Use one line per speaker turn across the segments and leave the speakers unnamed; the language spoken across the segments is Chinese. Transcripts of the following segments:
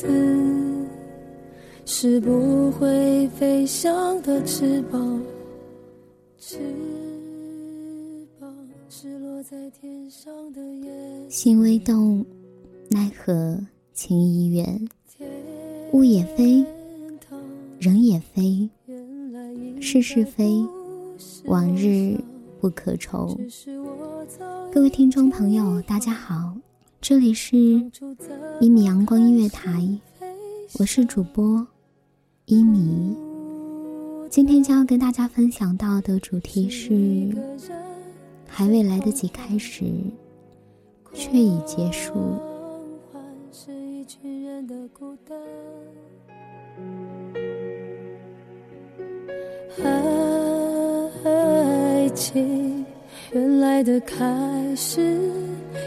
子是不会飞翔的翅膀翅膀是落在天上的。
心微动，奈何情已远。物也非，人也非，是是非，往日不可愁。各位听众朋友，大家好，这里是一米阳光音乐台，我是主播一米。今天将要跟大家分享到的主题是。还未来得及开始，却已结束。
爱情原来的开始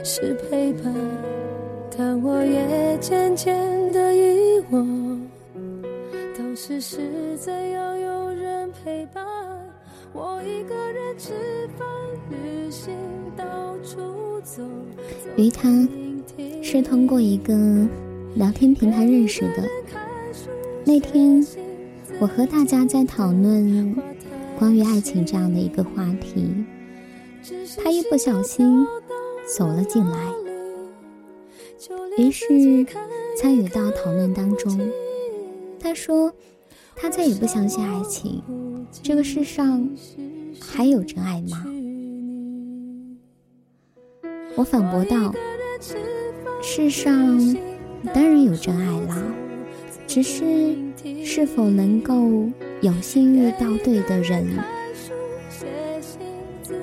是陪伴，但我也渐渐的遗忘，当时是怎样有人陪伴。我一个人吃饭。
与他是通过一个聊天平台认识的。那天，我和大家在讨论关于爱情这样的一个话题，他一不小心走了进来，于是参与到讨论当中。他说，他再也不相信爱情，这个世上还有真爱吗？我反驳道：“世上当然有真爱啦，只是是否能够有幸遇到对的人。”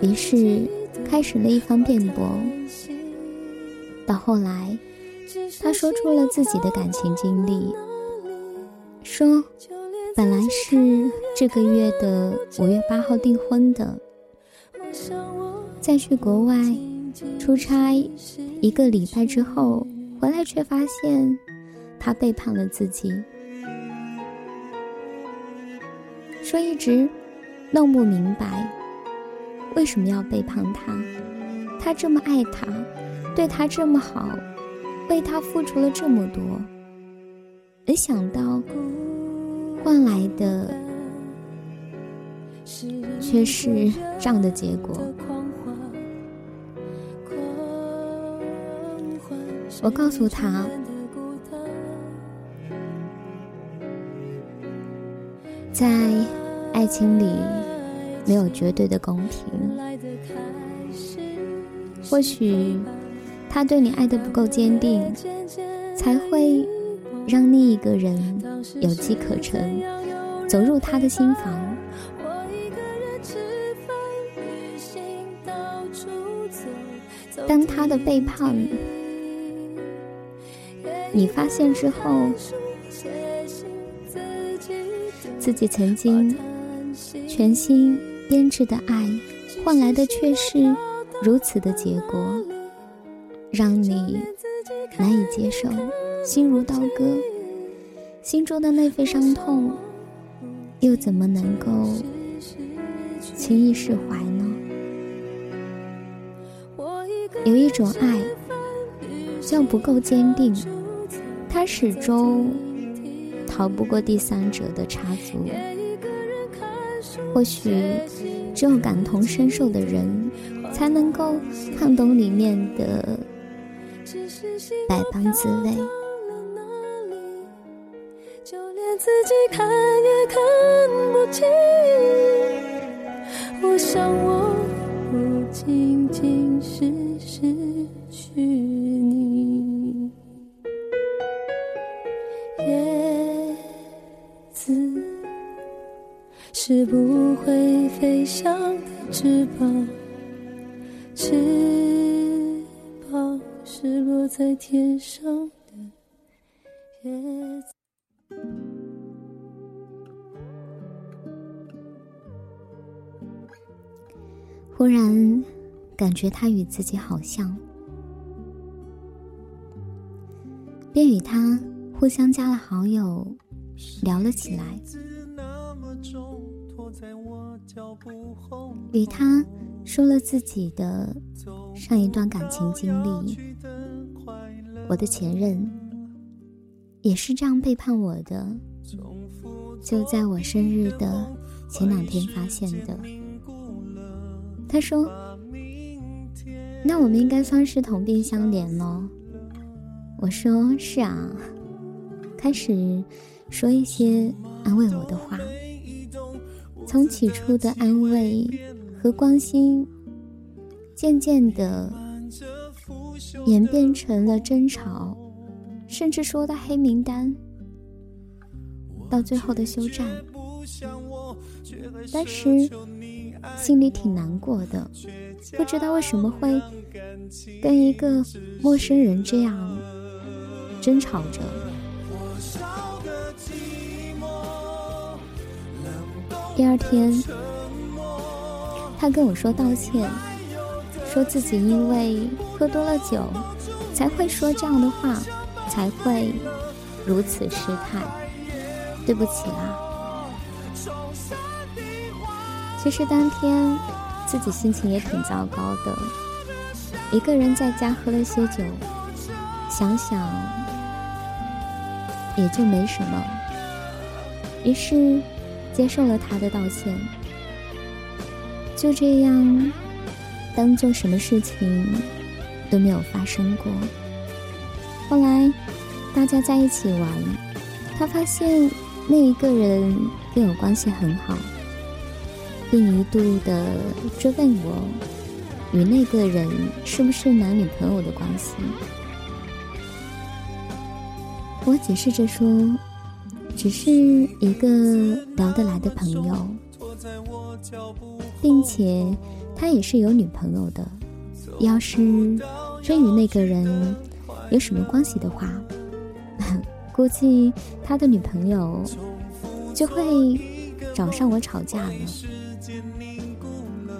于是开始了一番辩驳。到后来，他说出了自己的感情经历，说本来是这个月的五月八号订婚的，在去国外。出差一个礼拜之后回来，却发现他背叛了自己，说一直弄不明白为什么要背叛他。他这么爱他，对他这么好，为他付出了这么多，没想到换来的却是这样的结果。我告诉他，在爱情里没有绝对的公平。或许他对你爱的不够坚定，才会让另一个人有机可乘，走入他的心房。当他的背叛。你发现之后，自己曾经全心编织的爱，换来的却是如此的结果，让你难以接受，心如刀割。心中的那份伤痛，又怎么能够轻易释怀呢？有一种爱叫不够坚定，它始终逃不过第三者的插足。或许只有感同身受的人，才能够看懂里面的百般滋味。
就连自己看也看不清，我想我不仅仅在天上的叶子。
忽然感觉他与自己好像，便与他互相加了好友，聊了起来。与他说了自己的上一段感情经历，我的前任也是这样背叛我的，就在我生日的前两天发现的。他说：“那我们应该算是同病相怜喽。”我说：“是啊。”开始说一些安慰我的话。从起初的安慰和关心，渐渐的演变成了争吵，甚至说到黑名单，到最后的休战。当时。心里挺难过的，不知道为什么会跟一个陌生人这样争吵着。第二天，他跟我说道歉，说自己因为喝多了酒，才会说这样的话，才会如此失态，对不起啦。其实当天自己心情也挺糟糕的，一个人在家喝了些酒，想想也就没什么，于是接受了他的道歉，就这样当做什么事情都没有发生过。后来大家在一起玩，他发现那一个人跟我关系很好。并一度的追问我，与那个人是不是男女朋友的关系？我解释着说，只是一个聊得来的朋友，并且他也是有女朋友的。要是真与那个人有什么关系的话，估计他的女朋友就会找上我吵架了。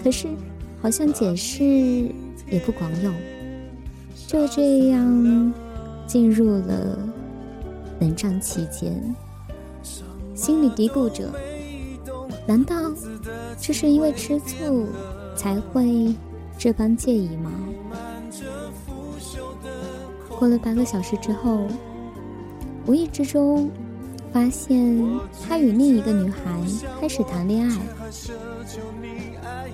可是，好像解释也不管用，就这样进入了冷战期间，心里嘀咕着：难道这是因为吃醋才会这般介意吗？过了半个小时之后，无意之中发现他与另一个女孩开始谈恋爱。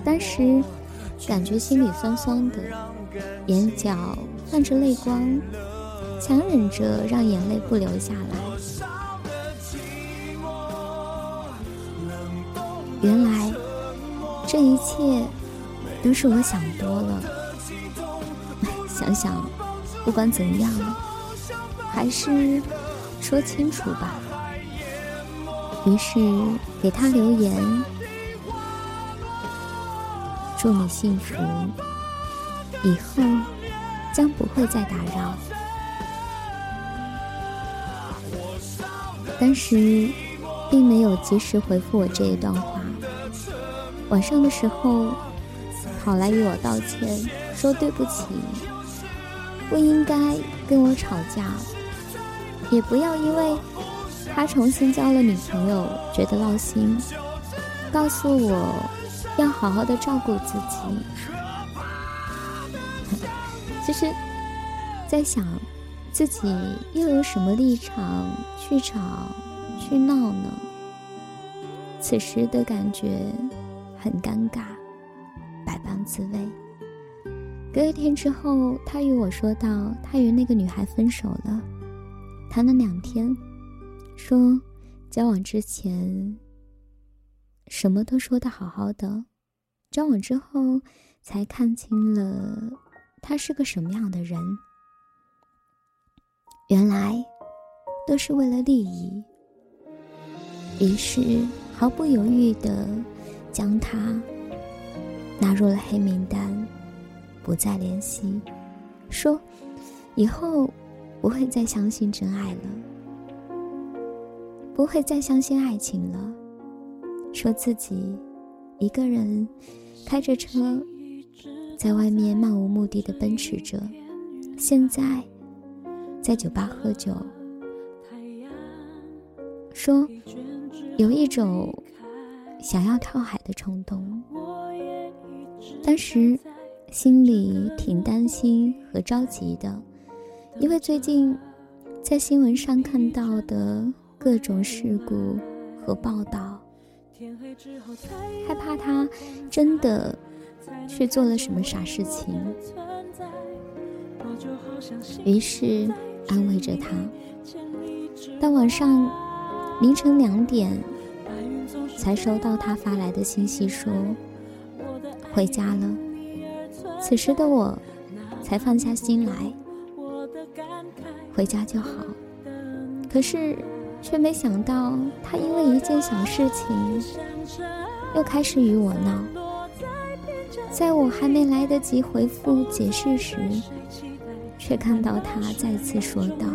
当时感觉心里酸酸的，眼角泛着泪光，强忍着让眼泪不流下来。原来这一切都是我想多了。想想，不管怎样，还是说清楚吧。于是给他留言。祝你幸福，以后将不会再打扰。当时并没有及时回复我这一段话，晚上的时候跑来与我道歉，说对不起，不应该跟我吵架，也不要因为他重新交了女朋友，觉得闹心，告诉我要好好的照顾自己。其实，在想自己又有什么立场去吵去闹呢？此时的感觉很尴尬，滋味。隔一天之后，他与我说到，他与那个女孩分手了，谈了两天，说交往之前什么都说的好好的，交往之后才看清了他是个什么样的人，原来都是为了利益，于是。毫不犹豫的将他纳入了黑名单，不再联系，说以后不会再相信真爱了，不会再相信爱情了，说自己一个人开着车在外面漫无目的的奔驰着，现在在酒吧喝酒，说。有一种想要跳海的冲动，当时心里挺担心和着急的，因为最近在新闻上看到的各种事故和报道，害怕他真的去做了什么傻事情，于是安慰着他。到晚上。凌晨两点，才收到他发来的信息，说回家了。此时的我，才放下心来，回家就好。可是，却没想到他因为一件小事情，又开始与我闹。在我还没来得及回复解释时，却看到他再次说道。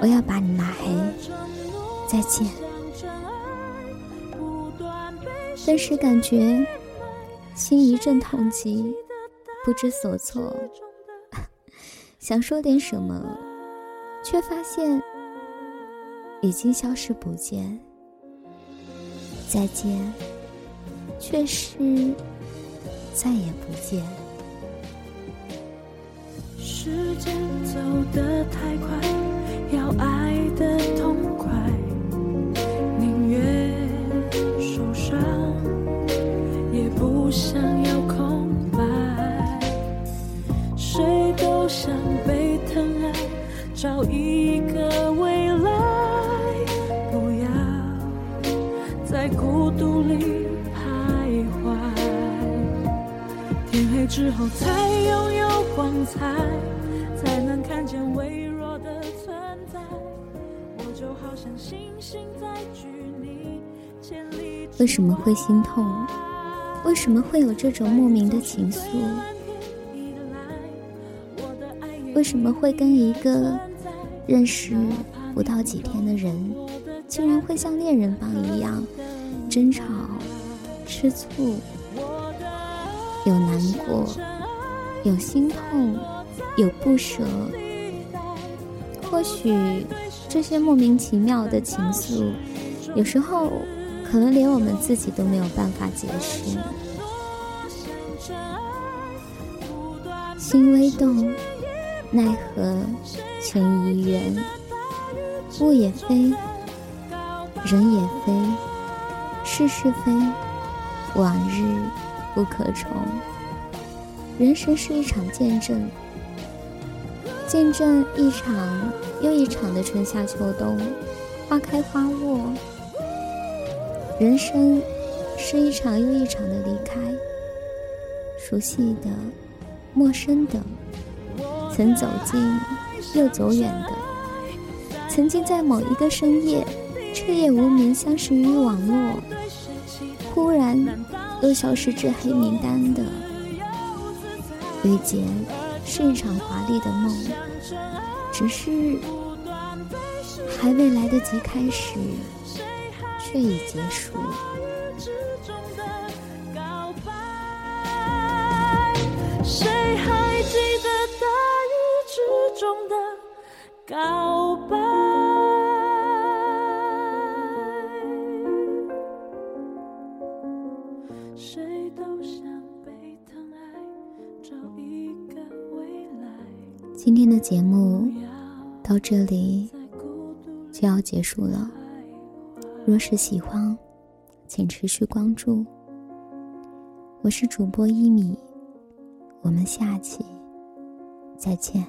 我要把你拉黑，再见。顿时感觉心一阵痛击，不知所措，想说点什么，却发现已经消失不见。再见，却是再也不见。
时间走得太快。要爱的痛之后才拥有光彩，才能看见未。
为什么会心痛？为什么会有这种莫名的情愫？为什么会跟一个认识不到几天的人，竟然会像恋人般一样争吵、吃醋？有难过，有心痛，有不舍。或许这些莫名其妙的情愫，有时候。可能连我们自己都没有办法解释。心微动，奈何情已远。物也非，人也非，是是非，往日不可重。人生是一场见证，见证一场又一场的春夏秋冬，花开花落。人生是一场又一场的离开，熟悉的、陌生的，曾走近又走远的，曾经在某一个深夜彻夜无眠相识于网络，忽然又消失至黑名单的，遇见是一场华丽的梦，只是还未来得及开始。却已结束。节目到这里就要结束了。若是喜欢，请持续关注。我是主播一米，我们下期再见。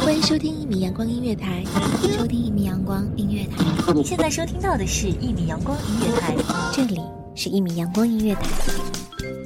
欢迎收听一米阳光音乐台，
收听一米阳光音乐台。
你现在收听到的是一米阳光音乐台，
这里是一米阳光音乐台。